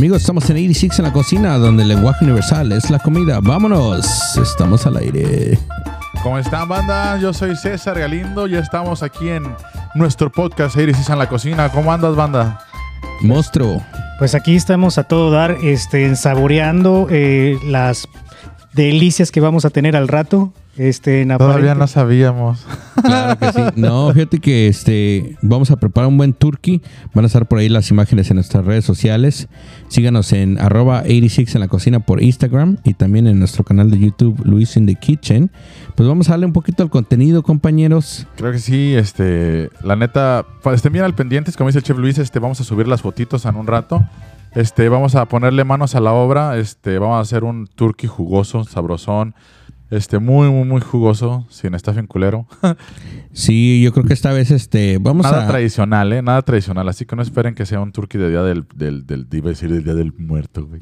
Amigos, estamos en 86 en la cocina, donde el lenguaje universal es la comida. Vámonos, estamos al aire. ¿Cómo están, banda? Yo soy César Galindo y estamos aquí en nuestro podcast 86 en la cocina. ¿Cómo andas, banda? Monstruo. Pues aquí estamos a todo dar, este, saboreando eh, las delicias que vamos a tener al rato. Este, en Todavía aparente- no sabíamos. Claro que sí. No, fíjate que este vamos a preparar un buen turkey. Van a estar por ahí las imágenes en nuestras redes sociales. Síganos en arroba 86 en la cocina por Instagram y también en nuestro canal de YouTube Luis in the Kitchen. Pues vamos a darle un poquito al contenido, compañeros. Creo que sí, este, la neta, pa- estén bien al pendientes, como dice el chef Luis, este, vamos a subir las fotitos en un rato. Este, vamos a ponerle manos a la obra, este, vamos a hacer un turkey jugoso, sabrosón, este, muy, muy, muy jugoso, sin estafen culero. Sí, yo creo que esta vez este vamos Nada a tradicional, ¿eh? Nada tradicional, así que no esperen que sea un turkey de día del, del, del, iba a decir del día del muerto, güey.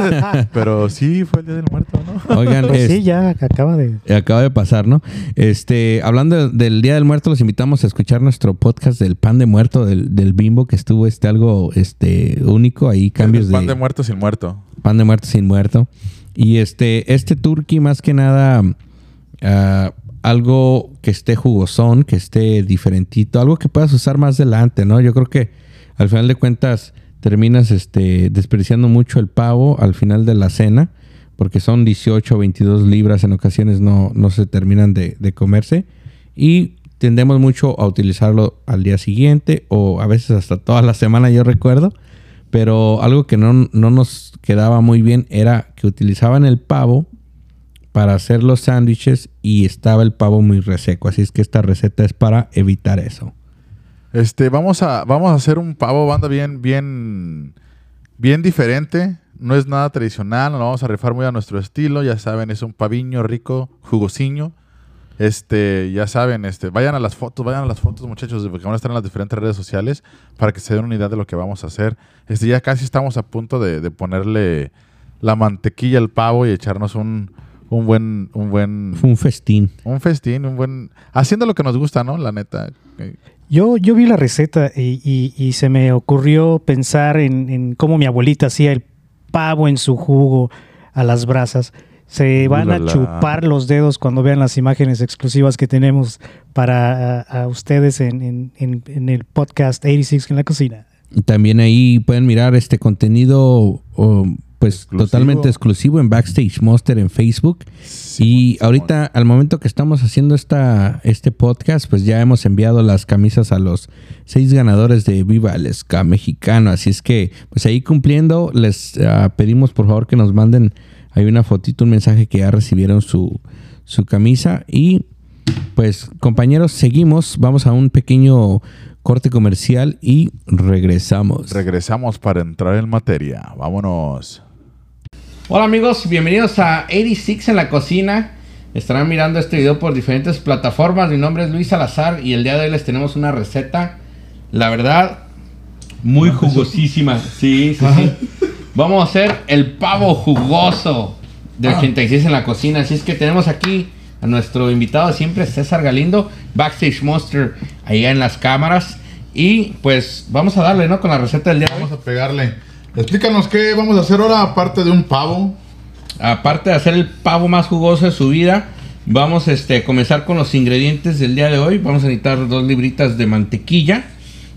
Pero sí, fue el día del muerto, ¿no? Oigan, Pues es- sí, ya acaba de... Acaba de pasar, ¿no? Este, hablando de- del Día del Muerto, los invitamos a escuchar nuestro podcast del pan de muerto del, del Bimbo, que estuvo este algo este único, ahí cambios El pan de de, muerto sin muerto. pan de muerto sin muerto. Y este, este turkey más que nada ah, algo que esté jugosón, que esté diferentito, algo que puedas usar más adelante, ¿no? Yo creo que al final de cuentas terminas este, desperdiciando mucho el pavo al final de la cena, porque son 18 o 22 libras, en ocasiones no, no se terminan de comerse. Y tendemos mucho a utilizarlo al día siguiente o a veces hasta toda la semana, yo recuerdo. Pero algo que no, no nos quedaba muy bien era que utilizaban el pavo para hacer los sándwiches y estaba el pavo muy reseco. Así es que esta receta es para evitar eso. Este, vamos a, vamos a hacer un pavo banda bien, bien, bien diferente. No es nada tradicional, lo vamos a rifar muy a nuestro estilo. Ya saben, es un paviño rico, jugosiño. Este, ya saben, este, vayan a las fotos, vayan a las fotos, muchachos, porque van a estar en las diferentes redes sociales para que se den una idea de lo que vamos a hacer. Este, ya casi estamos a punto de, de ponerle la mantequilla al pavo y echarnos un, un buen, un buen, un festín. un festín, un buen, haciendo lo que nos gusta, ¿no? La neta. Yo, yo vi la receta y, y- y se me ocurrió pensar en, en cómo mi abuelita hacía el pavo en su jugo a las brasas. Se van a chupar los dedos cuando vean las imágenes exclusivas que tenemos para a, a ustedes en, en- en- en el podcast 86 en la cocina. También ahí pueden mirar este contenido oh, pues Exclusivo. totalmente exclusivo en Backstage Monster en Facebook. Simón, y Simón. ahorita, al momento que estamos haciendo esta, este podcast, pues ya hemos enviado las camisas a los seis ganadores de Viva el Ska Mexicano. Así es que, pues ahí cumpliendo, les ah, pedimos por favor que nos manden ahí una fotito, un mensaje que ya recibieron su, su camisa. Y pues, compañeros, seguimos. Vamos a un pequeño corte comercial y regresamos. Regresamos para entrar en materia. Vámonos. Hola amigos, bienvenidos a 86 en la cocina. Estarán mirando este video por diferentes plataformas. Mi nombre es Luis Salazar y el día de hoy les tenemos una receta, la verdad, muy jugosísima. Sí, sí, sí. Vamos a hacer el pavo jugoso de 86 en la cocina. Así es que tenemos aquí a nuestro invitado de siempre, César Galindo, Backstage Monster, allá en las cámaras. Y pues vamos a darle, ¿no? Con la receta del día. Vamos a pegarle. Explícanos qué vamos a hacer ahora, aparte de un pavo. aparte de hacer el pavo más jugoso de su vida, vamos este, a comenzar con los ingredientes del día de hoy. Vamos a necesitar dos libritas de mantequilla.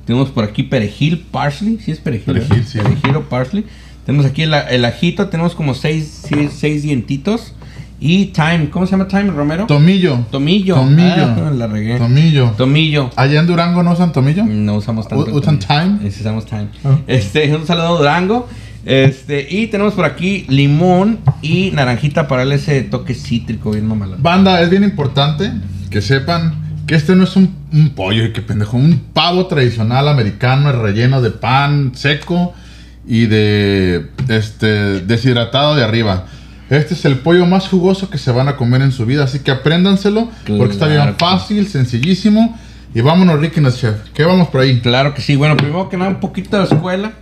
Tenemos por aquí perejil, parsley. ¿Sí es perejil? Perejil, sí. Perejil o parsley. Tenemos aquí el, el ajito. Tenemos como seis, seis, seis dientitos. Y thyme. ¿Cómo se llama thyme, Romero? Tomillo. Tomillo. Tomillo. Ah, la regué. Tomillo. Tomillo. Allá en Durango no usan tomillo. No usamos tanto. ¿usan thyme? Sí, usamos thyme. Ah. Este, un saludo a Durango. Este, y tenemos por aquí limón y naranjita para darle ese toque cítrico bien mamalón. Banda, es bien importante que sepan que este no es un, un pollo, y qué pendejo, un pavo tradicional americano, relleno de pan seco y de este deshidratado de arriba. Este es el pollo más jugoso que se van a comer en su vida, así que apréndanselo porque está bien Claro fácil, sencillísimo. Y vámonos, Ricky Chef. ¿Qué vamos por ahí? Claro que sí. Bueno, primero que nada, un poquito de escuela.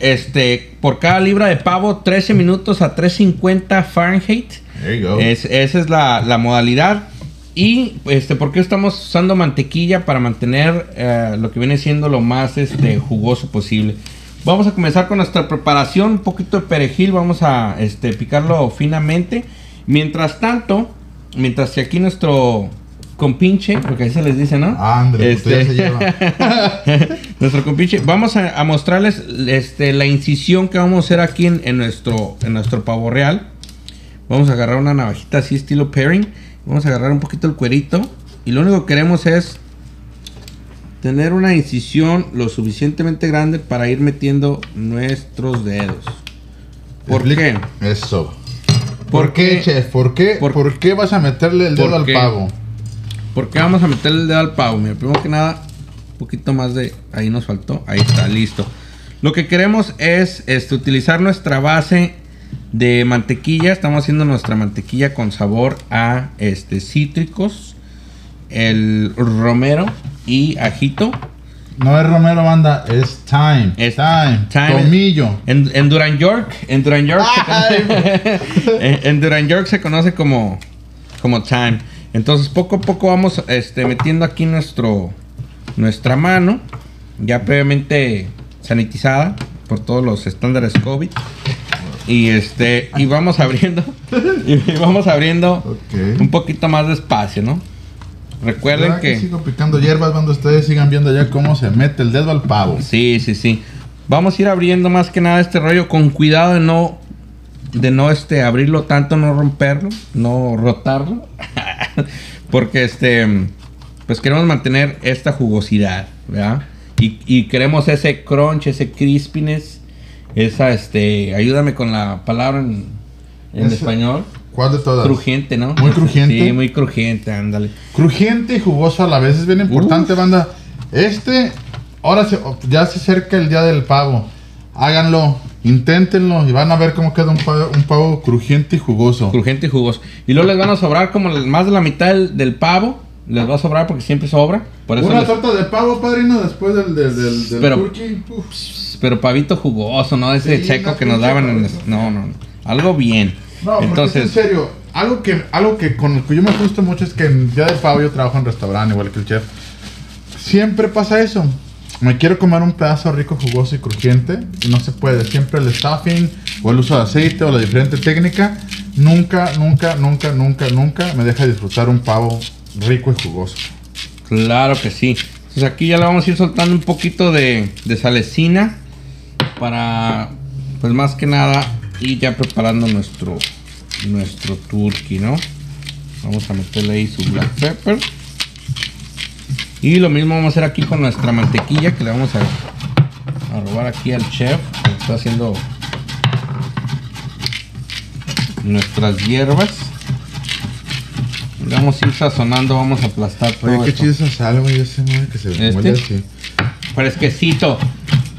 Este, por cada libra de pavo, 13 minutos a 350 Fahrenheit. There you go. Es- esa es la, la modalidad. Y, este, ¿por qué estamos usando mantequilla para mantener eh, lo que viene siendo lo más este, jugoso posible? Vamos a comenzar con nuestra preparación, un poquito de perejil, vamos a este, picarlo finamente. Mientras tanto, mientras que aquí nuestro compinche, porque así se les dice, ¿no? André, Este- usted ya se lleva. nuestro compinche, vamos a, a mostrarles este, la incisión que vamos a hacer aquí en, en nuestro, en nuestro pavo real. Vamos a agarrar una navajita así estilo pairing. Vamos a agarrar un poquito el cuerito. Y lo único que queremos es tener una incisión lo suficientemente grande para ir metiendo nuestros dedos. ¿Por qué? Eso. ¿Por ¿Por qué, qué? chef? ¿Por qué, Por- por, qué vas a meterle el ¿Por dedo al qué? pavo? Porque vamos a meterle el dedo al pavo. Mira, primero que nada, un poquito más de. Ahí nos faltó. Ahí está, listo. Lo que queremos es este, utilizar nuestra base de mantequilla. Estamos haciendo nuestra mantequilla con sabor a este, cítricos, el romero y ajito. No es Romero Banda, es Time. Es time. Time. Tomillo. En, en Duran York, en Duran York, se Ay, conoce, en, en Duran York se conoce como, como time. Entonces poco a poco vamos este, metiendo aquí nuestro, nuestra mano, ya previamente sanitizada por todos los estándares COVID. Y este, y vamos abriendo, y vamos abriendo Ok. un poquito más despacio, ¿no? Recuerden ¿Verdad que... sigo picando hierbas cuando ustedes sigan viendo ya cómo se mete el dedo al pavo. Sí, sí, sí. Vamos a ir abriendo más que nada este rollo con cuidado de no de no este abrirlo tanto, no romperlo, no rotarlo. Porque este pues queremos mantener esta jugosidad, ¿verdad? Y, y queremos ese crunch, ese crispiness, esa este, ayúdame con la palabra en, en Ese- español. ¿Cuál de todas? Crujiente, ¿no? Muy crujiente. Sí, muy crujiente, ándale. Crujiente y jugoso a la vez. Es bien importante, banda. Este, ahora se- ya se acerca el día del pavo. Háganlo, inténtenlo y van a ver cómo queda un pavo, un pavo crujiente y jugoso. Crujiente y jugoso. Y luego les van a sobrar como el- más de la mitad del, del pavo. Les va a sobrar porque siempre sobra. Por eso Una les- torta de pavo, padrino, después del, del, del, del Pero- turkey. Uf. pero pavito jugoso, ¿no? Ese Sí, checo que nos daban en... pavito. No, no, no. Algo bien. No, Entonces, es en serio, algo que, algo que con lo que yo me gusto mucho es que en Día del Pavo yo trabajo en restaurante, igual que el chef. Siempre pasa eso. Me quiero comer un pedazo rico, jugoso y crujiente y no se puede. Siempre el stuffing o el uso de aceite o la diferente técnica nunca, nunca, nunca, nunca, nunca me deja disfrutar un pavo rico y jugoso. claro que sí. Entonces aquí ya le vamos a ir soltando un poquito de, de salecina. Para, pues más que nada, ir ya preparando nuestro, nuestro turkey, ¿no? Vamos a meterle ahí su black pepper. Y lo mismo vamos a hacer aquí con nuestra mantequilla que le vamos a, a robar aquí al chef que está haciendo nuestras hierbas. Vamos a ir sazonando, vamos a aplastar todo. Oye, qué esto. chido esa sal, güey, ese que se ¿Este? así. Fresquecito.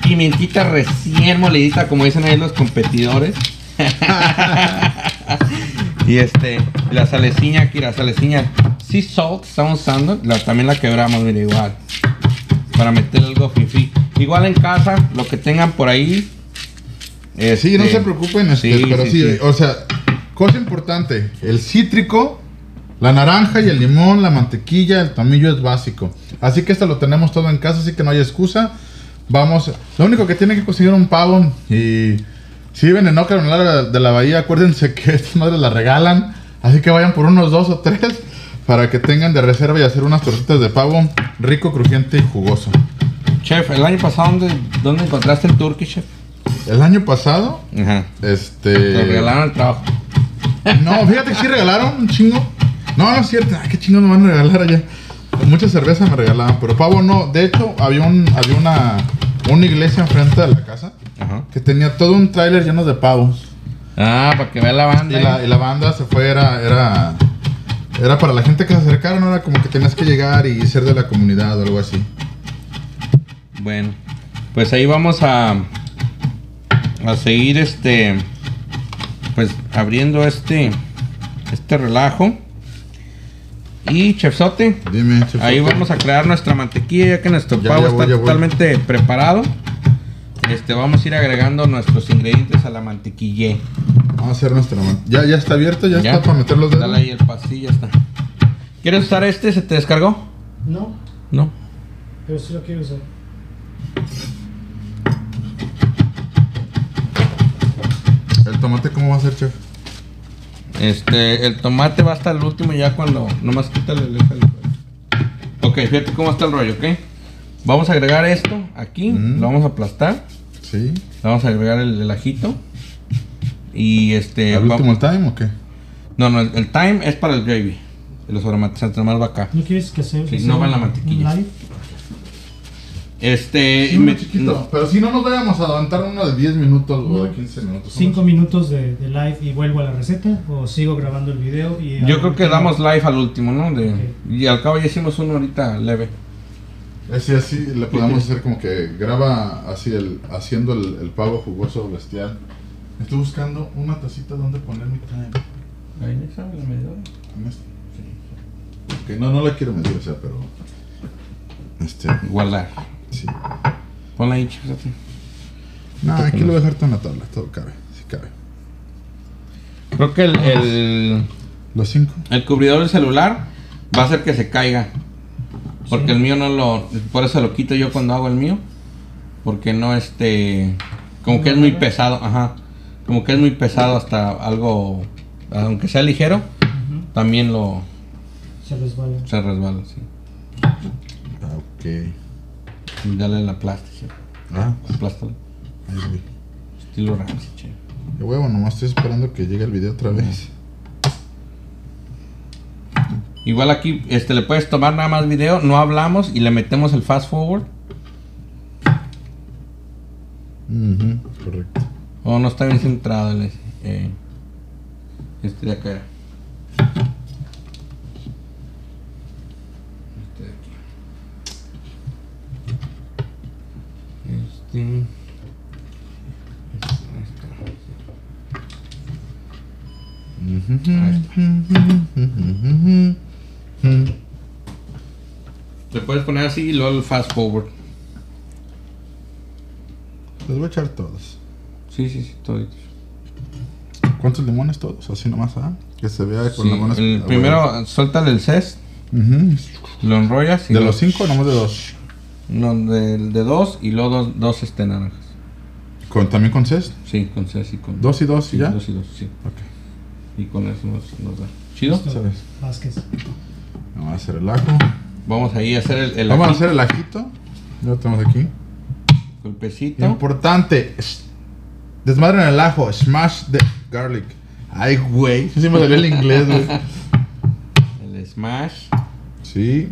Pimientita recién molidita, como dicen ahí los competidores. y este, la saleciña aquí, la saleciña sea salt estamos usando. La, también la quebramos, mira, igual. Para meter algo fifi. Igual en casa, lo que tengan por ahí. Sí, no este, se preocupen, este, sí, pero sí. o sea, cosa importante, el cítrico, la naranja y el limón, la mantequilla, el tomillo es básico. Así que esto lo tenemos todo en casa, así que no hay excusa. Vamos, lo único que tienen que conseguir un pavo y si viven en Oca, en área de la bahía, acuérdense que estas madres la regalan, así que vayan por unos dos o tres para que tengan de reserva y hacer unas tortitas de pavo rico, crujiente y jugoso. Chef, el año pasado, ¿dónde, dónde encontraste el turkey, chef? El año pasado, Ajá. este... Te regalaron el trabajo. No, fíjate que sí regalaron un chingo. No, no es cierto. Ay, qué chingo nos van a regalar allá. Mucha cerveza me regalaban, pero pavo no. De hecho, había un había una una iglesia enfrente de la casa Ajá. que tenía todo un tráiler lleno de pavos. Ah, para que vea la Y banda. la, y la banda se fue, era, era era para la gente que se acercara, no era como que tenías que llegar y ser de la comunidad o algo así. Bueno, pues ahí vamos a a seguir este pues abriendo este este relajo. Y Chefzote, Dime, ahí vamos a crear nuestra mantequilla ya que nuestro pavo está totalmente preparado. Este, vamos a ir agregando nuestros ingredientes a la mantequilla. Vamos a hacer nuestra mantequilla. ¿Ya, ya está abierto, ya, está para meter los dedos. Dale ahí el pasillo, ya está. ¿Quieres usar este? ¿Se te descargó? No. No. Pero sí lo quiero usar. ¿El tomate cómo va a ser, chef? Este, el tomate va hasta el último ya cuando nomás quítale el Ok, fíjate cómo está el rollo, ¿ok? Vamos a agregar esto aquí, Mm. lo vamos a aplastar, Sí. le vamos a agregar el, el ajito y este... ¿Al va- último el time o qué? No, no, el, el thyme es para el gravy, los aromatizantes, nomás va acá. ¿No quieres que se Sí, no va en la mantequilla. live? Este... Sí, me- chiquito. Pero si no nos vayamos a adelantar uno de 10 minutos o de 15 minutos. Cinco minutos de, de live y vuelvo a la receta o sigo grabando el video y yo creo que damos live al último, ¿no? De- Ok. Y al cabo ya hicimos uno ahorita leve. Así, así le podemos hacer como que graba así el, haciendo el, el pavo jugoso bestial. Estoy buscando una tacita donde poner mi time. Ahí sabe la medidora. Este. Ok, no, no la quiero medir, o sea, pero. Este. Guardar. Sí. Ponla ahí. No, aquí lo voy a dejar todo en la tabla, todo cabe, sí cabe. Creo que el, el, Los cinco. el cubridor del celular va a hacer que se caiga. Porque Sí. el mío no lo. Por eso lo quito yo cuando hago el mío. Porque no este. Como que es muy pesado, ajá. Como que es muy pesado hasta algo. Aunque sea ligero, también lo. Se resbala. Se resbala, sí. Ah, ok. Dale la plástica. Ah, Aplástalo. ahí voy. Estilo Ramsey, che. De huevo, nomás estoy esperando que llegue el video otra vez. Igual aquí este, le puedes tomar nada más video, no hablamos y le metemos el fast forward. Ujú, correcto. O no está bien centrado el, eh, este de acá. Este de aquí. Este. Le puedes poner así y luego el fast forward. Les voy a echar todos. Sí, sí, sí, todo. ¿Cuántos limones todos? Así nomás, ¿ah? Que se vea con Sí, limones. el primero, suéltale el cest, lo enrollas y ¿De lo- los cinco o nomás de dos? No, de, de dos y luego dos, dos este, naranjas. ¿Con, ¿También con cest? Sí, con cest y con... ¿Dos y dos sí, y ya? Dos y dos, sí. Ok. Y con eso nos, nos da. ¿Chido? Vázquez. Vamos a hacer el ajo. Vamos ahí a hacer el, el Vamos a hacer el ajito. Ya lo tenemos aquí. golpecito. Importante. es- Desmadren el ajo. Smash the garlic. Ay, güey. Sí me salió el inglés, güey. El smash. Sí.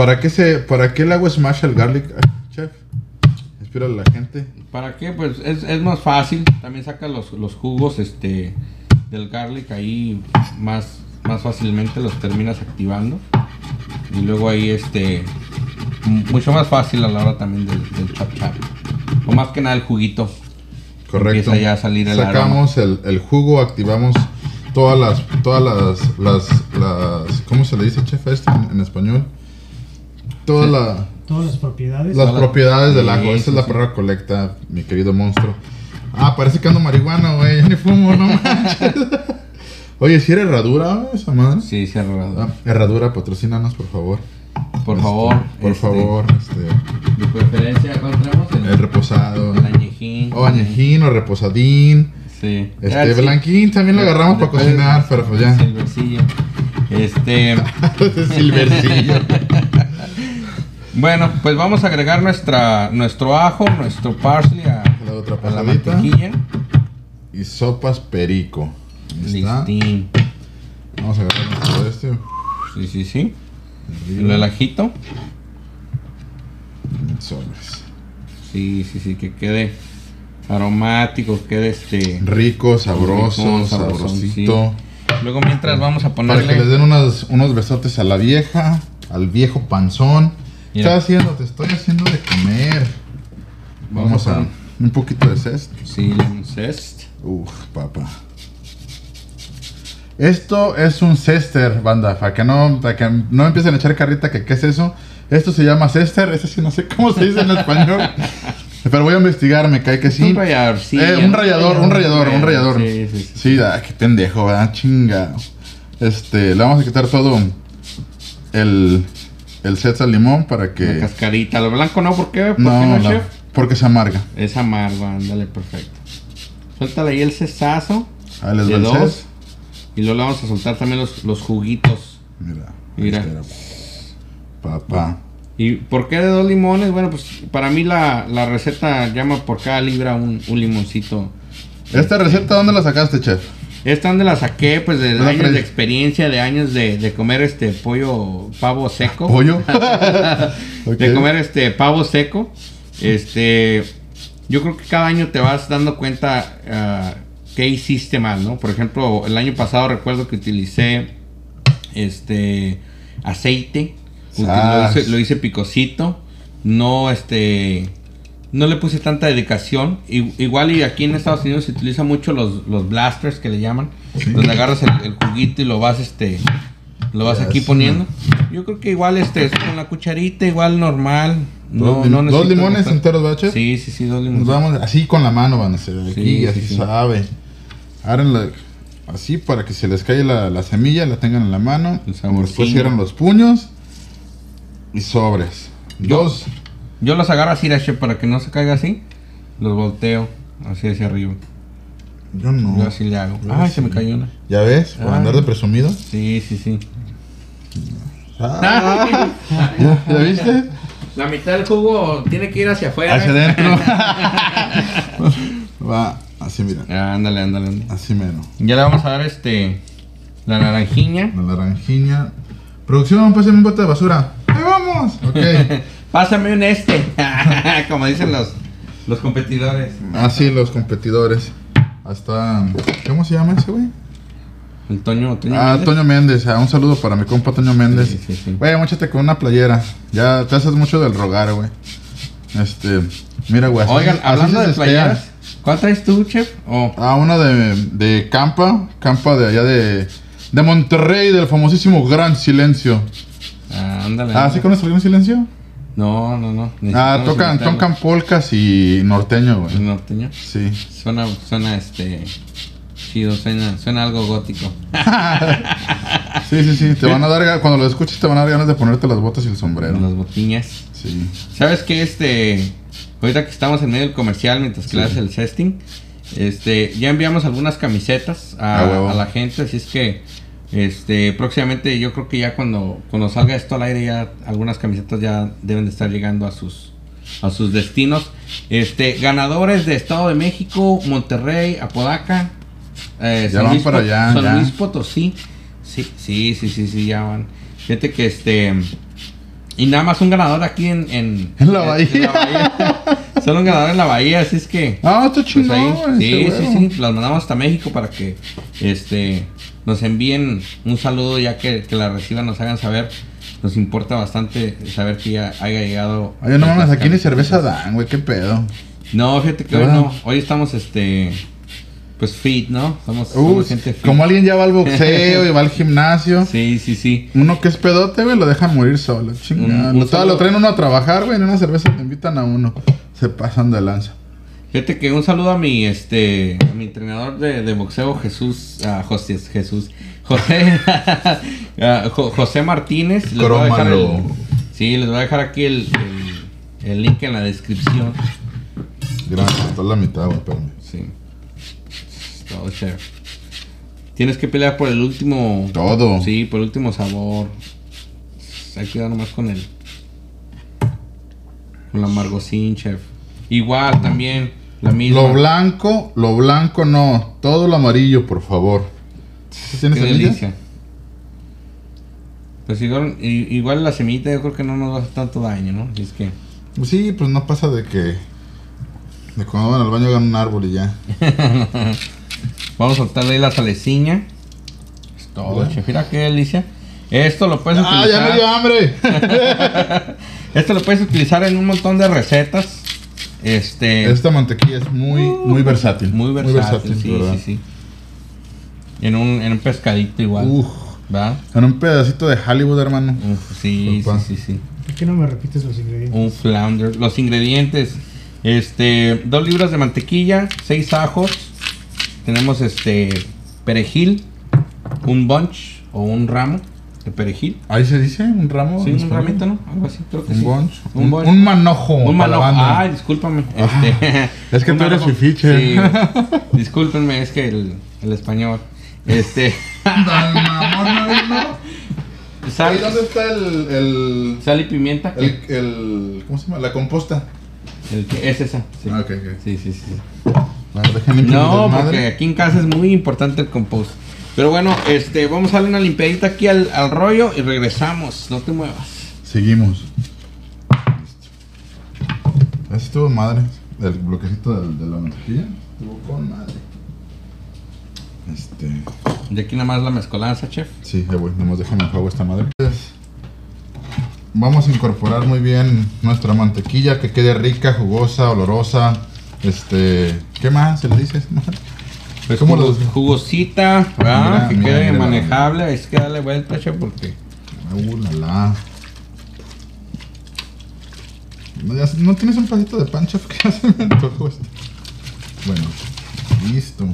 ¿Para qué se, para qué le hago smash al garlic, ah, chef? Espera a la gente. ¿Para qué? Pues es, es más fácil. También saca los, los jugos este, del garlic ahí más, más fácilmente los terminas activando. Y luego ahí este mucho más fácil a la hora también del, del chap chap. O más que nada el juguito. Correcto. Empieza ya a salir el Sacamos el, el jugo, activamos todas las, todas las, las, las, ¿cómo se le dice, chef, esto en, en español? Todas la- Todas las propiedades. las propiedades del ajo. Sí, Esa sí, es la sí. palabra colecta, mi querido monstruo. Ah, parece que ando marihuana, güey. Ya ni fumo, no manches. Oye, si era herradura esa madre? Sí, ha robado. Ah, herradura, patrocínanos, por favor. Por Este, favor. Por este, favor, este, De preferencia, ¿cuál tenemos? El, el reposado. el añejín. O añejín o reposadín. Sí. Este, Ah, sí. blanquín también lo agarramos para cocinar, pero pues ya. Silvercillo. Este. Silvercillo. bueno, pues vamos a agregar nuestra, nuestro ajo, nuestro parsley a, La otra a la pasadita. mantequilla. Y sopas perico. Listín. Vamos a agarrar nuestro este. Sí, sí, sí. El ajito. Sobres. Sí, sí, sí, que quede aromático, quede este. Rico, sabroso, Rico, sabrosito. Luego mientras vamos a Para que les ponerle. den unos, unos besotes a la vieja, al viejo panzón. ¿Qué Mira. estás haciendo? Te estoy haciendo de comer. Vamos a un poquito de cest. Sí, lemon zest. Uf, papá. Esto es un cester, banda, para que no, para que no empiecen a echar carrita que qué es eso. Esto se llama cester, ese sí no sé cómo se dice en español. Pero voy a investigar, me cae que sí. Un rallador, sí. Eh, un rallador, un rallador, un rallador. Sí, sí, sí. Sí, da, qué pendejo, ¿verdad? Chinga. Este, le vamos a quitar todo el, el al limón para La que... cascarita. Lo blanco no, ¿por qué? ¿Por No, qué no, la- chef? porque se amarga. Es amargo, ándale, perfecto. Suéltale ahí el cesazo. Ahí les de el dos. ses. Y luego le vamos a soltar también los, los juguitos. Mira. Mira. Papá. ¿Y por qué de dos limones? Bueno, pues para mí la, la receta llama por cada libra un, un limoncito. ¿Esta receta dónde la sacaste, chef? Esta donde la saqué, pues de ¿Dónde años de experiencia, de años de, de comer este pollo, pavo seco. ¿Pollo? De comer este pavo seco. Este, yo creo que cada año te vas dando cuenta ah, qué hiciste mal, ¿no? Por ejemplo, el año pasado recuerdo que utilicé este aceite, lo hice, lo hice picosito, no este no le puse tanta dedicación. I- igual y aquí en Estados Unidos se utiliza mucho los, los blasters que le llaman, donde agarras el, el juguito y lo vas este lo vas aquí poniendo. Yo creo que igual este es con la cucharita igual normal. No, no dos limones gastar- enteros, ¿verdad, chef? Sí, sí, sí, dos Nos limones. vamos así con la mano, van a ser aquí, Sí, así sí, sí. sabe. Háganla así para que se les caiga la, la semilla, la tengan en la mano. El. Después cierran los puños y sobres. Dos. Yo los agarro así, Rache, para que no se caiga así. Los volteo así hacia arriba. Yo no. Yo así le hago. Yo Ay, se me cayó una. ¿Ya ves? Por Ay. andar de presumido. Sí, sí, sí. Ah, ¿Ya, ya viste? La mitad del jugo tiene que ir hacia afuera. Hacia adentro. Va, así mira. Ah, ándale, ándale, ándale. Así mero. Ya le vamos a dar este. La naranjiña. La naranjiña. Producción, pásame un bote de basura. ¡Ahí vamos! Ok. Pásame un este. Como dicen los, los competidores. Así los competidores. Hasta. ¿Cómo se llama ese güey? El Toño, Toño Ah, Méndez. Toño Méndez. Ah, un saludo para mi compa Toño Méndez. Sí, sí, sí. Güey, con una playera. Ya te haces mucho del rogar, güey. Este. Mira, güey. Oigan, así hablando de playeras. ¿Cuál traes tú, chef? Oh, Ah, una de, de Campa. Campa de allá de. De Monterrey, del famosísimo Gran Silencio. ah, ándale. Ah, ¿sí conoces el Gran Silencio? No, no, no. Ah, tocan, tocan polcas y norteño, ¿El güey. norteño? Sí. Suena, suena este. Chido, suena, suena algo gótico. Sí, sí, sí. Te van a dar, cuando lo escuches, te van a dar ganas de ponerte las botas y el sombrero. Las botiñas. Sí. ¿Sabes qué? Este. Ahorita que estamos en medio del comercial, mientras que le haces el cesting, este, ya enviamos algunas camisetas Ah, a la gente, así es que. Este, próximamente yo creo que ya cuando, cuando salga esto al aire ya algunas camisetas ya deben de estar llegando a sus a sus destinos. Este, ganadores de Estado de México, Monterrey, Apodaca, eh, Ya van para Pot- allá, San ya. Luis Potosí. Sí, sí, sí, sí, sí, ya van. Fíjate que este y nada más un ganador aquí en en, En la bahía. en la bahía. Solo un ganador en la bahía, así es que Ah, está pues chingón, sí, sí, sí, las mandamos hasta México para que este nos envíen un saludo ya que, que la reciban, nos hagan saber. Nos importa bastante saber que ya haya llegado. Oye, no mames, aquí ni cerveza dan, güey, qué pedo. No, fíjate que hoy no. Hoy estamos este pues fit, ¿no? Somos, Uh, somos gente fit. como alguien ya va al boxeo y va al gimnasio. Sí, sí, sí. Uno que es pedote, güey, lo dejan morir solo. Un- un Lo- lo traen uno a trabajar, güey, en una cerveza te invitan a uno. Se pasan de lanza. Fíjate que un saludo a mi este a mi entrenador de, de boxeo Jesús a José Jesús José a Jo- José Martínez. Les voy a dejar el- sí les voy a dejar aquí el, el, el link en la descripción. Gracias, está la mitad, espérame. sí. Todo chévere. Tienes que pelear por el último Todo. sí por el último sabor. Hay que dar nomás con el con la amargosín chef. Igual también la misma Lo blanco, lo blanco no. Todo lo amarillo, por favor. ¿Sí ¿Tienes Qué delicia. Pues igual, igual la semillita yo creo que no nos va a hacer tanto daño, ¿no? Así es que... Pues sí, pues no pasa de que. De cuando van al baño hagan un árbol y ya. Vamos a soltarle ahí la saleciña. Es todo, Bueno. chef. Mira qué delicia. Esto lo puedes ¡Ah, ya me dio utilizar. hambre! Esto lo puedes utilizar en un montón de recetas. Este. Esta mantequilla es muy, muy versátil. muy versátil. sí, ¿verdad? sí, sí. En un, en un pescadito igual. Uf, ¿Va? en un pedacito de Hollywood, hermano. Uf, sí, Opa. sí, sí, sí. ¿Por qué no me repites los ingredientes? Un flounder. Los ingredientes. Este, dos libras de mantequilla, seis ajos. Tenemos este perejil, un bunch o un ramo de perejil. Ahí se dice un ramo. Sí, un español? ramito, ¿no? Algo así, creo que Un sí. bunch. Un Un, bunch. un manojo. Un manojo. Ay, discúlpame. Ah, Este, es que tú eres manojo. fifiche. Sí, discúlpenme, es que el, el español. Este. Sal, Ahí, ¿Dónde está el, el, sal y pimienta. el, el- ¿Cómo se llama? La composta. El que es esa. Sí. Ah, ok, ok. Sí, sí, sí. Mi No, porque aquí en casa es muy importante el compost. Pero bueno, este, vamos a darle una limpiadita aquí al, al rollo y regresamos. No te muevas. Seguimos. Listo. Ese estuvo madre. El bloquecito de, la mantequilla. Estuvo con madre. Este. De aquí nada más la mezcolanza, chef. Sí, ya voy. Nomás déjame enjuago esta madre. Vamos a incorporar muy bien nuestra mantequilla que quede rica, jugosa, olorosa. Este. ¿Qué más se le dice? Pues ¿Cómo jugos- los- jugosita, ¿verdad? Mira, que mira, quede mira. manejable. Es que darle vuelta, chef, porque. Uh, la, la. ¿No, ya- ¿no tienes un pedacito de pan, chef? Me antojó esto. Bueno, listo.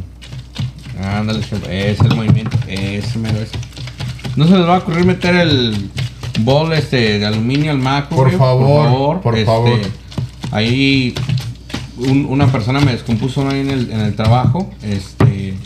Ándale, chef. Es el movimiento. Ese mero es. No se les va a ocurrir meter el bol este de aluminio al macro. Por favor, por Este, favor. Ahí un- una persona me descompuso ahí en el, en el trabajo. Este.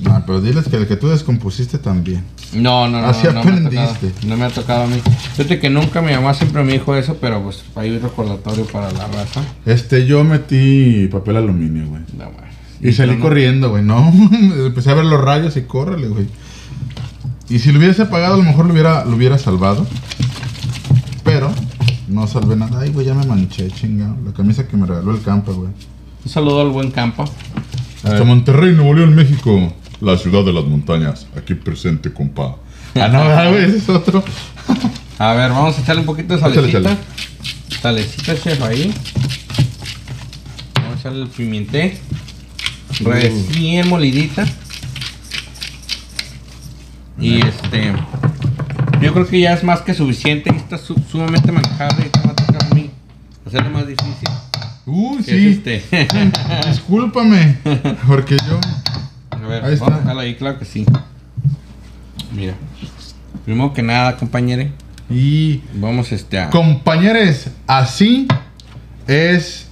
No, pero diles que el que tú descompusiste también. No, no, no. Así no, me tocado, aprendiste. no me ha tocado a mí. Fíjate que nunca mi mamá siempre me dijo eso, pero pues hay un recordatorio para la raza. Este, yo metí papel aluminio, güey. No, bueno. Y salí no- corriendo, güey, ¿no? Empecé a ver los rayos y córrele, güey. Y si lo hubiese apagado, a lo mejor lo hubiera, lo hubiera salvado. Pero no salvé nada. Ay, güey, ya me manché, chingado. La camisa que me regaló el campo, güey. Un saludo al buen campo. Hasta Monterrey, Nuevo León, México. La ciudad de las montañas. Aquí presente, compa. Ah, no, ¿verdad, güey, ese es otro. A ver, vamos a echarle un poquito de salecita. échale. Salecita, chef, ahí. Vamos a echarle el pimenté. Recién molidita. Y este. Yo creo que ya es más que suficiente. Está su- sumamente manejable. Me va a tocar a mí hacerlo más difícil. Uy, que es sí. este. Discúlpame. Porque yo. Ver, Ahí vamos está. a ahí, claro que sí. Mira. Primero que nada, compañere. Y. Vamos este a. Compañeros, así es.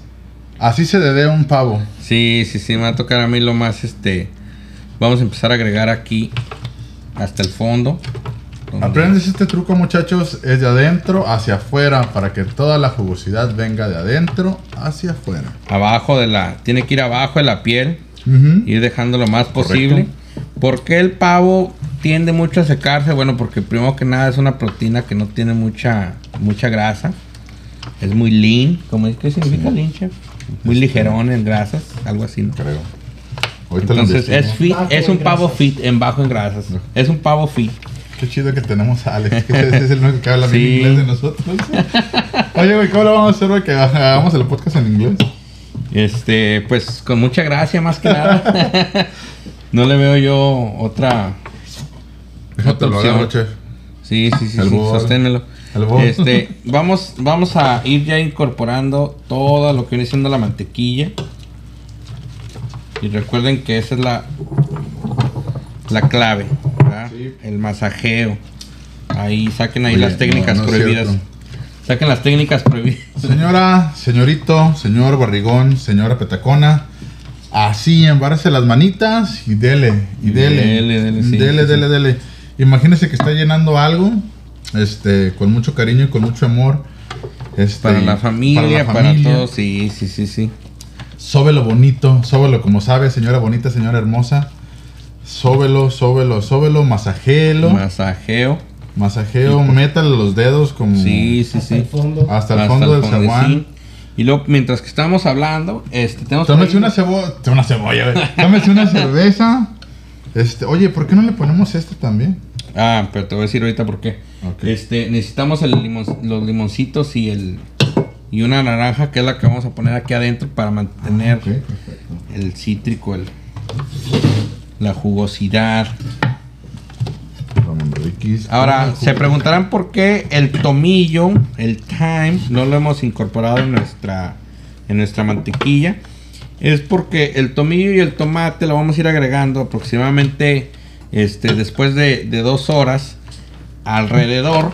Así se dedea un pavo. Sí, sí, sí, me va a tocar a mí lo más, este... Vamos a empezar a agregar aquí hasta el fondo. donde- Aprendes este truco, muchachos. Es de adentro hacia afuera. Para que toda la jugosidad venga de adentro hacia afuera. Abajo de la... Tiene que ir abajo de la piel. Ujú. Ir dejando lo más posible. ¿Por qué el pavo tiende mucho a secarse? Bueno, porque primero que nada es una proteína que no tiene mucha, mucha grasa. Es muy lean. ¿Cómo es? ¿Qué significa lean, chef? Muy ligerón en grasas, algo así, ¿no? Creo. Ahorita Entonces es fit, es un pavo grasas. fit, en bajo en grasas. Es un pavo fit. Qué chido que tenemos a Alex. Que ese es el único que habla bien Sí. inglés de nosotros. Oye, güey, ¿cómo lo vamos a hacer, güey? Que hagamos el podcast en inglés. Este, pues con mucha gracia más que nada. no le veo yo otra. Déjate Otra lo opción. chef. Sí, sí, sí, El sí, bol. sosténmelo. El bol. Este, vamos, vamos a ir ya incorporando todo lo que viene siendo la mantequilla. Y recuerden que esa es la la clave, ¿verdad? Sí. El masajeo. Ahí saquen ahí Oye, las técnicas no, no es prohibidas. Saquen las técnicas prohibidas. Señora, señorito, señor barrigón, señora petacona. Así, embárrese las manitas y dele, y dele. dele, dele, sí, dele, sí, dele, sí. dele. Imagínese que está llenando algo, este, con mucho cariño y con mucho amor. Este, Para la familia, para, familia. todos, sí, sí, sí, sí. Sóbelo bonito, sóbelo como sabe, señora bonita, señora hermosa. Sóbelo, sóbelo, sóbelo, masajelo. Masajeo. Masajeo, Y métale los dedos como Sí, sí, Hasta el fondo. hasta el Hasta fondo del fondo, zaguán. sí. Y luego, mientras que estamos hablando, este, tenemos Tómese una cebolla, una cebolla, güey. Tómese una cerveza. Este, oye, ¿por qué no le ponemos este también? Ah, pero te voy a decir ahorita por qué. Este, necesitamos el limon- los limoncitos y el y una naranja que es la que vamos a poner aquí adentro para mantener perfecto. el cítrico, el, la jugosidad. Ahora, se preguntarán por qué el tomillo, el thyme, no lo hemos incorporado en nuestra, en nuestra mantequilla. Es porque el tomillo y el tomate lo vamos a ir agregando aproximadamente este, después de, de dos horas alrededor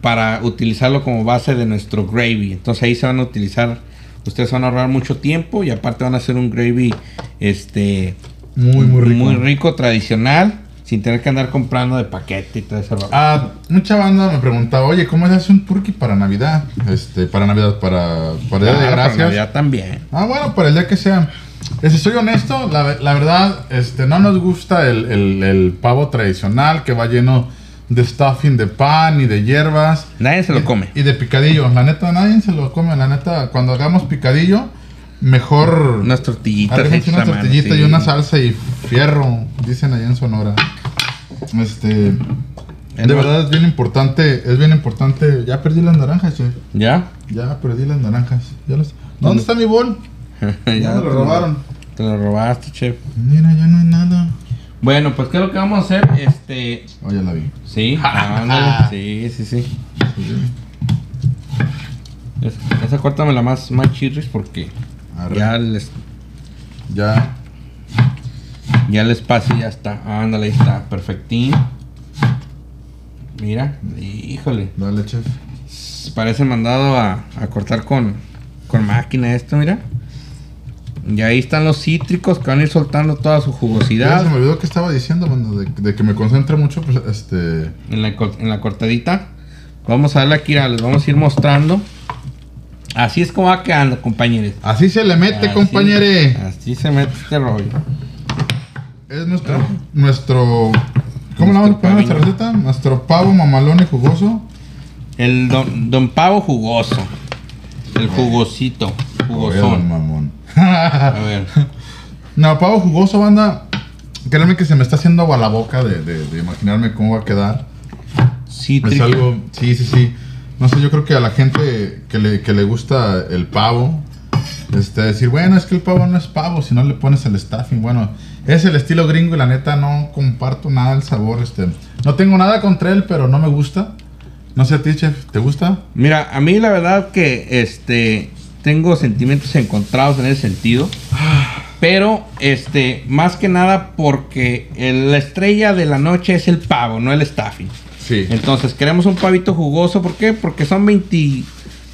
para utilizarlo como base de nuestro gravy. Entonces ahí se van a utilizar, ustedes van a ahorrar mucho tiempo y aparte van a hacer un gravy este Muy, muy rico. muy rico, tradicional, sin tener que andar comprando de paquete y todo eso. Ah, mucha banda me preguntaba, oye, ¿cómo se hace un turkey para Navidad? Este, para Navidad, para, para Día de para Gracias. Navidad también. Ah, bueno, para el día que sea. Si soy honesto, la, la verdad, este, no nos gusta el, el- el pavo tradicional que va lleno de stuffing de pan y de hierbas. Nadie se lo come. Y de picadillo. La neta, nadie se lo come. La neta, cuando hagamos picadillo, mejor... Unas tortillitas. Una a mano, tortillita sí. y una salsa y fierro, dicen allá en Sonora. Este... De verdad es bien importante, es bien importante. Ya perdí las naranjas, chef. ¿Ya? Ya perdí las naranjas. Ya ¿Dónde está mi bol? ya Ya me lo robaron. Te lo robaste, chef. Mira, ya no hay nada. Bueno, pues ¿qué es lo que vamos a hacer? Este, Oh, ya la vi. sí, ándale. Sí, sí, sí. Es- esa córtame la más, más chirris porque Arre. ya les, Ya. Ya el espacio ya está. Ándale, ahí está, perfectín. Mira, híjole. Dale, chef. Parece mandado a, a cortar con, con máquina esto, mira. Y ahí están los cítricos que van a ir soltando toda su jugosidad se me olvidó que estaba diciendo, mano, de, de que me concentre mucho, pues, este... en la, en la cortadita. Vamos a darle aquí, les vamos a ir mostrando. Así es como va quedando, compañeros. Así se le mete, compañere. Así se mete este rollo. Es nuestro... Nuestro... ¿Cómo le vamos a poner nuestra receta? Nuestro pavo mamalón y jugoso. El don, don Pavo jugoso. El jugosito. Oye, Jugosón. mamón. A ver. No, pavo jugoso, banda. Créanme que se me está haciendo agua la boca de, de- de imaginarme cómo va a quedar. Es Cítrico. algo, sí, sí, sí. No sé, yo creo que a la gente que le, que le gusta el pavo, este, decir, bueno, es que el pavo no es pavo si no le pones el stuffing. Bueno, es el estilo gringo y la neta no comparto nada el sabor. Este, no tengo nada contra él, pero no me gusta. No sé a ti, chef, ¿te gusta? Mira, a mí la verdad que este tengo sentimientos encontrados en ese sentido. Pero este, más que nada porque el- la estrella de la noche es el pavo, no el staffing. Sí. Entonces queremos un pavito jugoso, ¿por qué? Porque son 20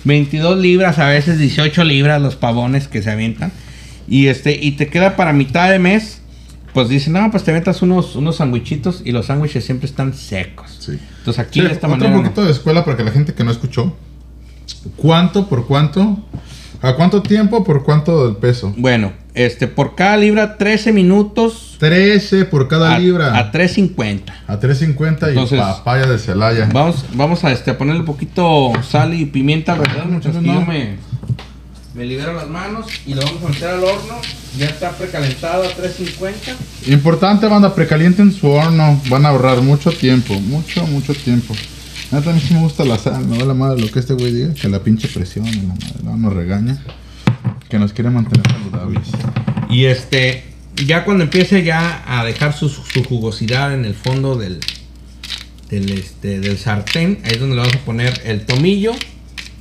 22 libras, a veces 18 libras los pavones que se avientan. Y este y te queda para mitad de mes, pues dicen, "No, pues te aventas unos unos sandwichitos y los sándwiches siempre están secos." Sí. Entonces aquí Chef, de esta otro manera no. poquito de escuela para que la gente que no escuchó. ¿Cuánto por cuánto? ¿A cuánto tiempo por cuánto del peso? Bueno, este por cada libra 13 minutos 13 por cada a, libra. a 3.50. A 3.50 y Entonces, papaya de Celaya. Vamos, vamos a este, a ponerle un poquito sal y pimienta. Mientras que No. yo me, me libero las manos y lo vamos a meter al horno. Ya está precalentado a 350. Importante, banda, precalienten su horno. Van a ahorrar mucho tiempo. Mucho, mucho tiempo. A mí sí me gusta la sal. Me da la madre lo que este güey diga. Que la pinche presión. y La madre luego nos regaña. Que nos quiere mantener saludables. Y este, ya cuando empiece ya a dejar su, su jugosidad en el fondo del, del, este, del sartén, ahí es donde le vamos a poner el tomillo,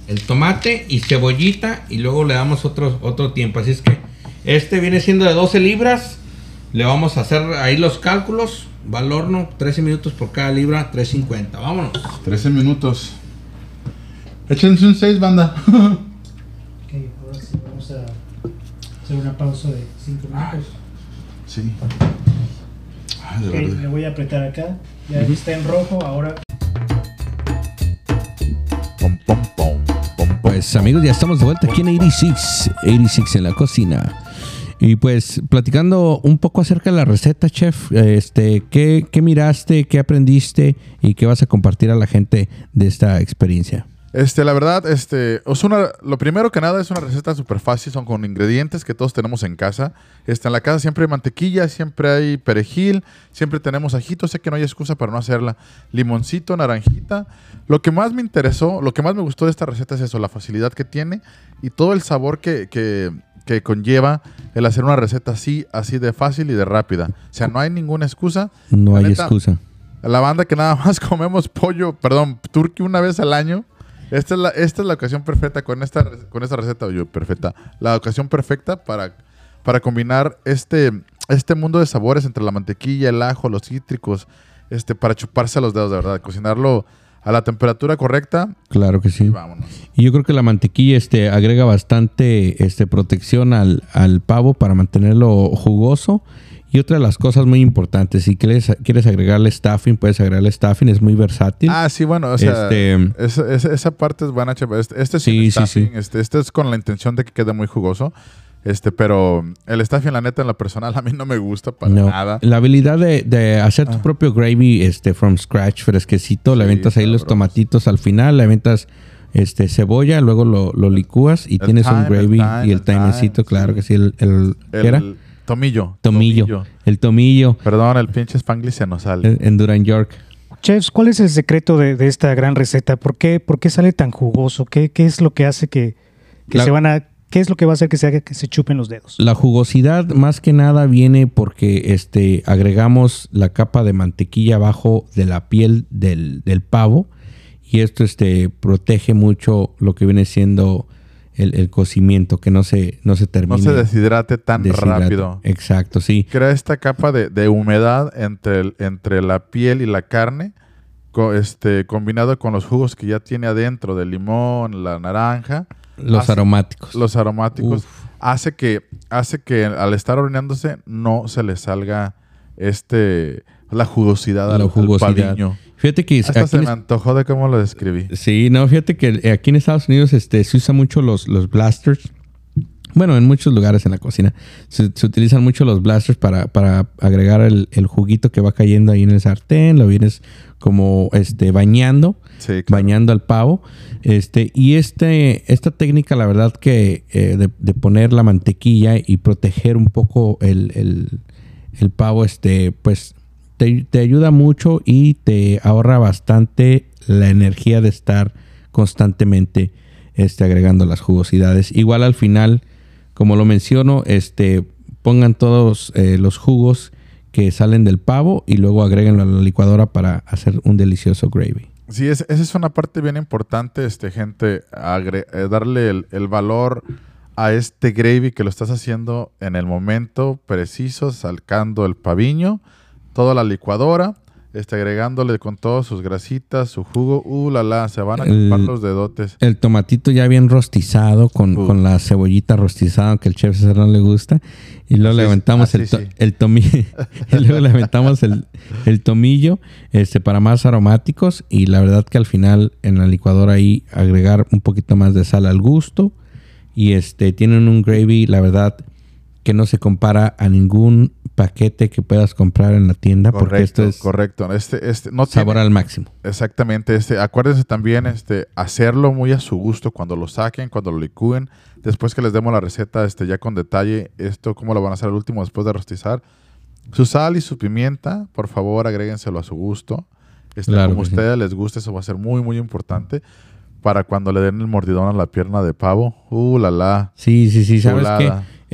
el tomate y cebollita y luego le damos otro, otro tiempo. Así es que este viene siendo de 12 libras. Le vamos a hacer ahí los cálculos. Va al horno, 13 minutos por cada libra, 3.50. Vámonos. 13 minutos. Échense un 6, banda. Ok, ahora sí vamos a hacer una pausa de 5 minutos. sí. Ay, de Ok, verdad. le voy a apretar acá. Ya está en rojo, ahora Pues amigos, ya estamos de vuelta aquí en 86, 86 en la cocina. Y pues platicando un poco acerca de la receta, chef, este, ¿qué, qué miraste, qué aprendiste y qué vas a compartir a la gente de esta experiencia? Este, la verdad, este, es una, lo primero que nada es una receta súper fácil, son con ingredientes que todos tenemos en casa. Este, en la casa siempre hay mantequilla, siempre hay perejil, siempre tenemos ajito, sé que no hay excusa para no hacerla. Limoncito, naranjita. Lo que más me interesó, lo que más me gustó de esta receta es eso, la facilidad que tiene y todo el sabor que, que, que conlleva el hacer una receta así, así de fácil y de rápida. O sea, no hay ninguna excusa. No La hay neta, excusa. La banda que nada más comemos pollo, perdón, turkey una vez al año. Esta es la, esta es la ocasión perfecta con esta, con esta receta, yo, perfecta. La ocasión perfecta para, para combinar este, este mundo de sabores entre la mantequilla, el ajo, los cítricos, este, para chuparse los dedos, de verdad. Cocinarlo a la temperatura correcta Claro que sí. y vámonos. Y yo creo que la mantequilla este, agrega bastante este, protección al, al pavo para mantenerlo jugoso. Y otra de las cosas muy importantes, si quieres, quieres agregarle stuffing, puedes agregarle stuffing, es muy versátil. Ah, sí, bueno, o sea, Este- esa, esa- esa parte es buena, chef. Este, este es Sí, sí, stuffing, sí. Este, este es con la intención de que quede muy jugoso. Este, pero el stuffing, la neta, en lo personal, a mí no me gusta para No. nada. La habilidad de, de hacer tu Ah. propio gravy este, from scratch, fresquecito, le Sí, aventas ahí los tomatitos al final, le aventas este, cebolla, luego lo, lo licúas y El tienes un el gravy y el timecito, claro sí. que sí, el, el, ¿qué El tomillo. Tomillo. El tomillo Perdón, el pinche Spanglish se nos sale. en, en Duran York. Chefs, ¿cuál es el secreto de, de esta gran receta? ¿Por qué, por qué sale tan jugoso? ¿Qué, qué es lo que hace que, que La- se van a... ¿Qué es lo que va a hacer que se haga que se chupen los dedos? La jugosidad más que nada viene porque este, agregamos la capa de mantequilla abajo de la piel del, del pavo y esto este, protege mucho lo que viene siendo el, el cocimiento, que no se, no se no termine. se deshidrate tan rápido. Exacto, sí. Crea esta capa de, de humedad entre, el- entre la piel y la carne, co- este, combinado con los jugos que ya tiene adentro del limón, la naranja, Los Hace- aromáticos. los aromáticos, Uf. hace que, hace que al estar horneándose no se le salga este la jugosidad al, La al jugosidad. Fíjate que Hasta se me antojó de cómo lo describí. Sí, no, fíjate que eh, aquí en Estados Unidos este, se usa mucho los, los blasters. Bueno, en muchos lugares en la cocina se, se utilizan mucho los blasters para, para agregar el, el juguito que va cayendo ahí en el sartén. Lo vienes como este, bañando, Sí, claro. bañando al pavo. Este, y este, esta técnica, la verdad que eh, de, de poner la mantequilla y proteger un poco el, el- el pavo, este, pues te, te ayuda mucho y te ahorra bastante la energía de estar constantemente este, agregando las jugosidades. Igual al final, como lo menciono, este, pongan todos eh, los jugos que salen del pavo y luego agréguenlo a la licuadora para hacer un delicioso gravy. Sí, es- esa es una parte bien importante, este, gente, eh, darle el, el valor a este gravy que lo estás haciendo en el momento preciso, sacando el paviño, toda la licuadora, este, agregándole con todas sus grasitas, su jugo, uh, la la, se van a chupar los dedotes. El tomatito ya bien rostizado, con, Uf. con la cebollita rostizada, aunque el chef César no le gusta. Y luego Así le es, aventamos así el, sí. el tomillo. y luego le aventamos el, el tomillo este, para más aromáticos. Y la verdad que al final en la licuadora ahí agregar un poquito más de sal al gusto. Y este tienen un gravy, la verdad, que no se compara a ningún paquete que puedas comprar en la tienda. porque esto es correcto. Este, este, no sabor tiene- al máximo. Exactamente, este, acuérdense también este, hacerlo muy a su gusto cuando lo saquen, cuando lo licúen, después que les demos la receta este, ya con detalle, esto cómo lo van a hacer al último después de rostizar. Su sal y su pimienta, por favor, agréguenselo a su gusto. Este, Claro como a sí. ustedes les guste, eso va a ser muy, muy importante para cuando le den el mordidón a la pierna de pavo. Uh, la la. Sí, sí, sí. ¿Sabes qué?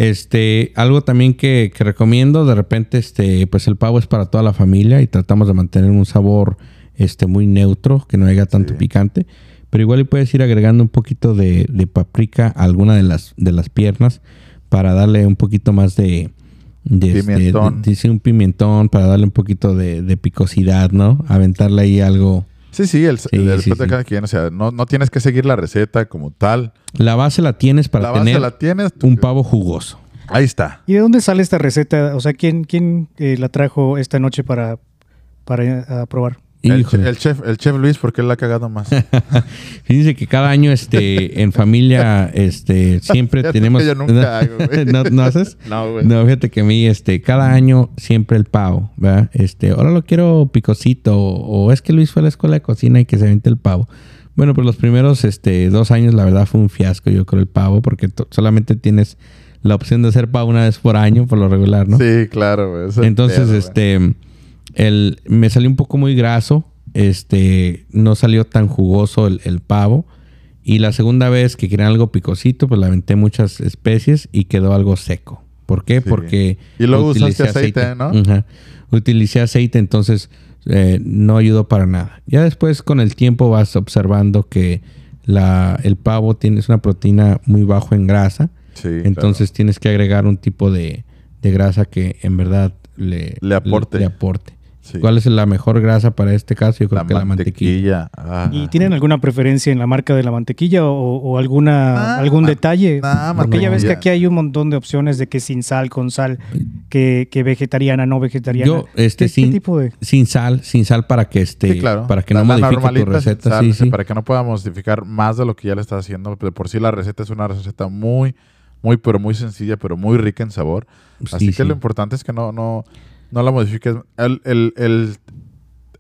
Este, algo también que, que recomiendo, de repente, este, pues el pavo es para toda la familia y tratamos de mantener un sabor este, muy neutro, que no haya tanto Sí. picante. Pero igual le puedes ir agregando un poquito de, de paprika a alguna de las, de las piernas para darle un poquito más de... de este, Pimentón. de- de- sí, un pimentón para darle un poquito de, de picosidad, ¿no? Aventarle ahí algo. Sí, sí, el, Sí, el- sí, cada quien, o sea, no, no tienes que seguir la receta como tal. La base la tienes para la base tener la tienes. tú- un pavo jugoso. Ahí está. ¿Y de dónde sale esta receta? O sea, ¿quién, quién eh, la trajo esta noche para, para eh, probar? El, chef, el chef Luis, porque él la ha cagado más. Fíjense que cada año este, en familia este, siempre tenemos... que yo nunca hago, güey. ¿No, no haces? No, güey. No, fíjate que a mí este, cada año siempre el pavo, ¿verdad? Este, ahora lo quiero picosito o, o es que Luis fue a la escuela de cocina y que se vente el pavo. Bueno, pues los primeros este, dos años la verdad fue un fiasco yo creo el pavo porque solamente tienes la opción de hacer pavo una vez por año por lo regular, ¿no? Sí, claro, güey. Entonces, güey. El, me salió un poco muy graso, este, no salió tan jugoso el, el pavo. Y la segunda vez que querían algo picosito, pues le aventé muchas especies y quedó algo seco. ¿Por qué? Sí. Porque... Y luego utilicé usaste aceite, ¿no? Ajá. Utilicé aceite, entonces eh, no ayudó para nada. Ya después con el tiempo vas observando que la, el pavo tiene una proteína muy bajo en grasa. Sí, Entonces tienes que agregar un tipo de, de grasa que en verdad le, Le aporte. le aporte. Sí. ¿Cuál es la mejor grasa para este caso? Yo creo La que la mantequilla. mantequilla. Ah. ¿Y tienen alguna preferencia en la marca de la mantequilla o, o alguna Ah, algún ma- detalle? nah, Porque ya ves que mantequilla. aquí hay un montón de opciones de que sin sal, con sal, que, que vegetariana, no vegetariana. Yo, este, ¿Qué, qué sin, tipo de...? sin sal, sin sal para que este, Sí, claro. para que La- no modifique tu receta. sal, sí, sí. Para que no pueda modificar más de lo que ya le estás haciendo. De por sí la receta es una receta muy, muy, pero muy sencilla, pero muy rica en sabor. Así Sí, que sí. lo importante es que no, no, no la modifiques. El, el, el,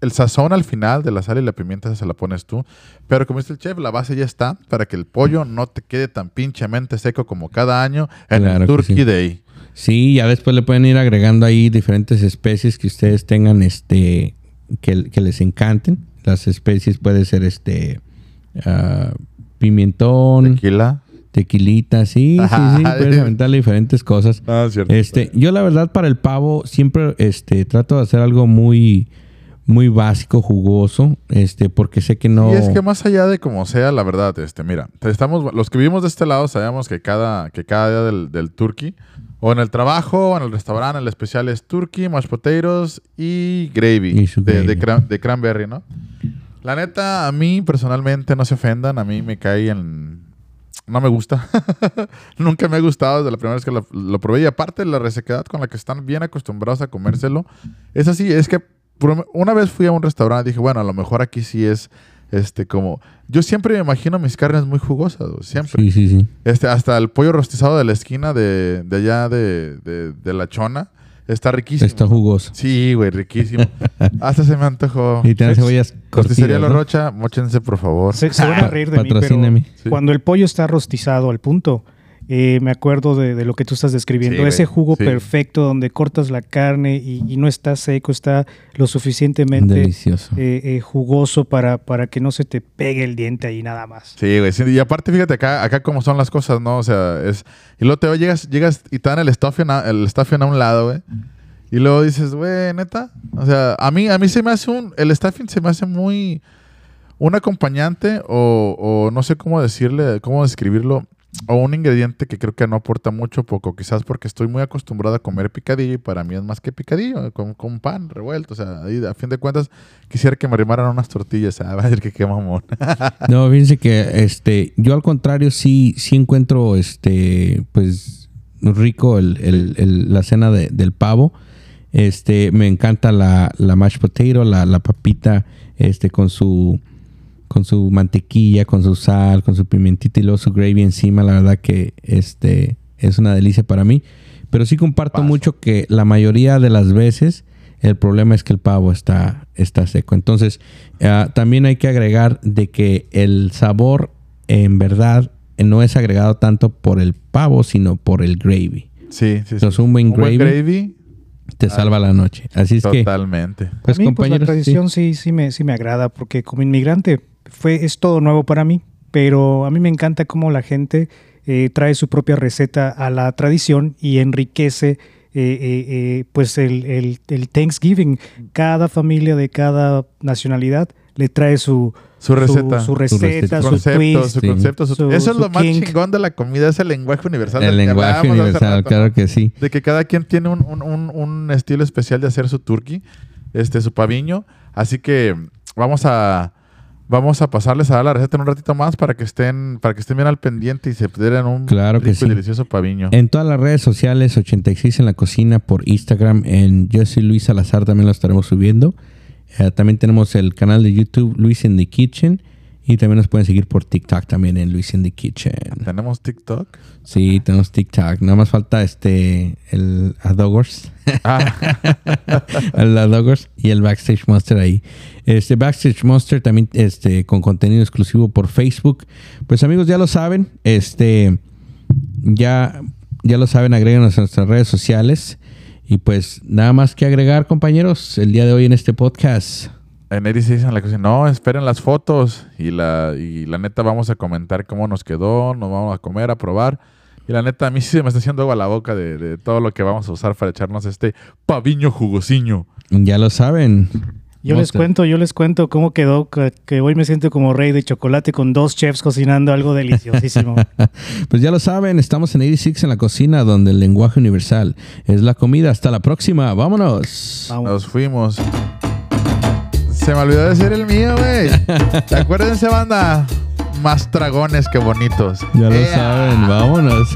el sazón al final de la sal y la pimienta se la pones tú. Pero como dice el chef, la base ya está para que el pollo no te quede tan pinchemente seco como cada año en Claro el Turkey sí. Day. Sí, ya después le pueden ir agregando ahí diferentes especies que ustedes tengan, este, que, que les encanten. Las especies puede ser este ah, pimentón, Tequila. Tequilita, sí, sí, sí, Ay. puedes aventarle diferentes cosas. Ah, cierto. Este, yo la verdad para el pavo siempre este trato de hacer algo muy muy básico, jugoso, este, porque sé que no Y es que más allá de como sea, la verdad, este, mira, estamos, los que vivimos de este lado sabemos que cada, que cada día del, del turkey, o en el trabajo, o en el restaurante, el especial es turkey, mashed potatoes y gravy, Y su de, de gravy. cran- de cranberry, ¿no? La neta, a mí personalmente, no se ofendan, a mí me cae en... No me gusta. Nunca me ha gustado desde la primera vez que lo, lo probé. Y aparte, la resequedad con la que están bien acostumbrados a comérselo. Es así, es que una vez fui a un restaurante y dije, bueno, a lo mejor aquí sí es este como... Yo siempre me imagino mis carnes muy jugosas, siempre. Sí, sí, sí. Este, hasta el pollo rostizado de la esquina de, de allá de, de- de la chona está riquísimo. Está jugoso. Sí, güey, riquísimo. hasta se me antojó. Y tiene cebollas Rosticería cortidas, La ¿no? Rocha, móchense por favor. Se, se van a reír de mí, pero cuando el pollo está rostizado al punto, eh, me acuerdo de, de lo que tú estás describiendo, Sí, ese jugo sí. perfecto donde cortas la carne y, y no está seco, está lo suficientemente eh, eh, jugoso para, para que no se te pegue el diente ahí nada más. Sí, güey. sí, y aparte, fíjate acá, acá cómo son las cosas, ¿no? O sea, es. Y luego te llegas, llegas y te dan el stuffing a, el stuffing a un lado, güey. Y luego dices, güey, neta. O sea, a mí, a mí se me hace un. El stuffing se me hace muy. Un acompañante o, o no sé cómo decirle, cómo describirlo. O un ingrediente que creo que no aporta mucho, poco. Quizás porque estoy muy acostumbrado a comer picadillo y para mí es más que picadillo, con, con pan revuelto. O sea, a fin de cuentas, quisiera que me arrimaran unas tortillas. Va a decir que qué mamón. No, fíjense que este, yo al contrario sí, sí encuentro este, pues, rico el- el- la cena de- del pavo. Este, me encanta la, la mashed potato, la, la papita, este, con su, con su mantequilla, con su sal, con su pimentita y luego su gravy encima. La verdad que este, es una delicia para mí. Pero sí comparto Paso. mucho que la mayoría de las veces el problema es que el pavo está, está seco. Entonces, ah, también hay que agregar de que el sabor en verdad no es agregado tanto por el pavo, sino por el gravy. Sí, sí, sí. Entonces, un buen gravy gravy, te salva la noche. Así es que, totalmente. pues a mí, pues, la compañeros, sí. tradición sí, sí, me, sí me agrada porque como inmigrante fue, es todo nuevo para mí, pero a mí me encanta cómo la gente eh, trae su propia receta a la tradición y enriquece eh, eh, eh, pues el, el- el Thanksgiving. Cada familia de cada nacionalidad le trae su, Su receta. su, receta, Su su, concepto, twist. su concepto. su- Su- Eso es lo más kink. chingón de la comida, es el lenguaje universal. el lenguaje universal, claro que sí. De que cada quien tiene un, un- un- un estilo especial de hacer su turkey, este, su paviño. Así que vamos a vamos a pasarles a dar la receta en un ratito más para que estén para que estén bien al pendiente y se den un Claro que y sí. delicioso paviño. En todas las redes sociales, 86 en la cocina por Instagram, en Yo soy Luis Salazar también lo estaremos subiendo. Eh, también tenemos el canal de YouTube Luis in the Kitchen y también nos pueden seguir por TikTok también en Luis in the Kitchen. Tenemos TikTok. Sí, tenemos TikTok. Nada más falta este el Adogors, Ah, el Adogors y el Backstage Monster ahí. Este Backstage Monster también este con contenido exclusivo por Facebook. Pues amigos ya lo saben, este ya ya lo saben, agréganos a nuestras redes sociales y pues nada más que agregar, compañeros, el día de hoy en este podcast. En 86 en la cocina. No, esperen las fotos y la y la neta vamos a comentar cómo nos quedó, nos vamos a comer, a probar. Y la neta, a mí sí se me está haciendo agua la boca de, de todo lo que vamos a usar para echarnos este paviño jugosiño. Ya lo saben. Yo les cuento, yo les cuento cómo quedó, que, que hoy me siento como rey de chocolate con dos chefs cocinando algo deliciosísimo. Pues ya lo saben, estamos en 86 en la cocina, donde el lenguaje universal es la comida. Hasta la próxima. Vámonos. Vamos. Nos fuimos. Se me olvidó decir el mío, güey. Acuérdense, banda. Más dragones que bonitos. Ya lo saben. Vámonos.